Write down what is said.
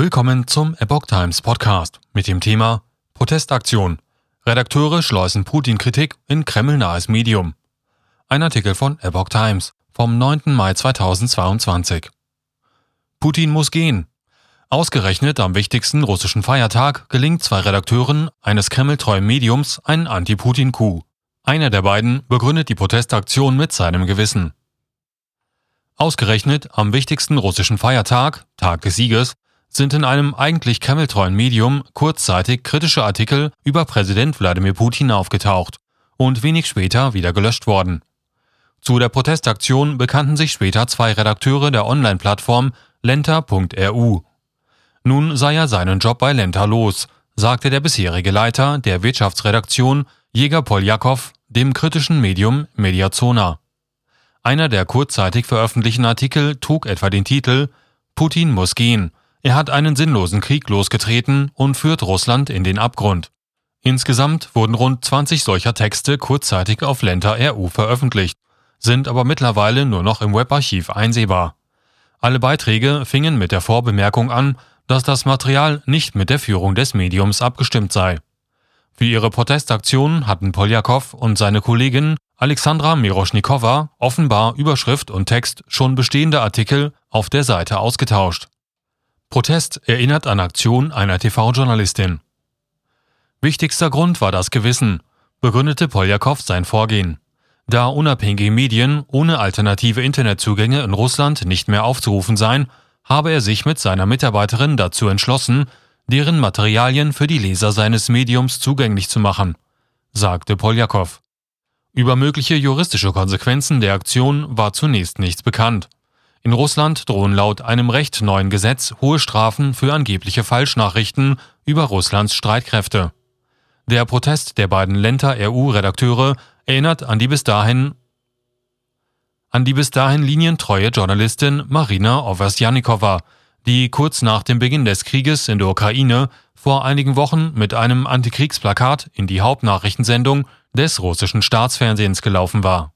Willkommen zum Epoch Times Podcast mit dem Thema Protestaktion. Redakteure schleusen Putin-Kritik in Kreml-nahes Medium. Ein Artikel von Epoch Times vom 9. Mai 2022. Putin muss gehen. Ausgerechnet am wichtigsten russischen Feiertag gelingt zwei Redakteuren eines Kreml-treuen Mediums ein Anti-Putin-Coup. Einer der beiden begründet die Protestaktion mit seinem Gewissen. Ausgerechnet am wichtigsten russischen Feiertag, Tag des Sieges, sind in einem eigentlich kremltreuen Medium kurzzeitig kritische Artikel über Präsident Wladimir Putin aufgetaucht und wenig später wieder gelöscht worden. Zu der Protestaktion bekannten sich später zwei Redakteure der Online-Plattform lenta.ru. Nun sei er seinen Job bei Lenta los, sagte der bisherige Leiter der Wirtschaftsredaktion Jäger Poljakow dem kritischen Medium Mediazona. Einer der kurzzeitig veröffentlichten Artikel trug etwa den Titel Putin muss gehen er hat einen sinnlosen Krieg losgetreten und führt Russland in den Abgrund. Insgesamt wurden rund 20 solcher Texte kurzzeitig auf Lenta RU veröffentlicht, sind aber mittlerweile nur noch im Webarchiv einsehbar. Alle Beiträge fingen mit der Vorbemerkung an, dass das Material nicht mit der Führung des Mediums abgestimmt sei. Für ihre Protestaktion hatten Poljakow und seine Kollegin Alexandra Miroschnikowa offenbar Überschrift und Text schon bestehende Artikel auf der Seite ausgetauscht. Protest erinnert an Aktion einer TV-Journalistin. Wichtigster Grund war das Gewissen, begründete Poljakow sein Vorgehen. Da unabhängige Medien ohne alternative Internetzugänge in Russland nicht mehr aufzurufen seien, habe er sich mit seiner Mitarbeiterin dazu entschlossen, deren Materialien für die Leser seines Mediums zugänglich zu machen, sagte Poljakow. Über mögliche juristische Konsequenzen der Aktion war zunächst nichts bekannt. In Russland drohen laut einem recht neuen Gesetz hohe Strafen für angebliche Falschnachrichten über Russlands Streitkräfte. Der Protest der beiden Lenta-RU-Redakteure erinnert an die bis dahin an die bis dahin linientreue Journalistin Marina Oversjanikowa, die kurz nach dem Beginn des Krieges in der Ukraine vor einigen Wochen mit einem Antikriegsplakat in die Hauptnachrichtensendung des russischen Staatsfernsehens gelaufen war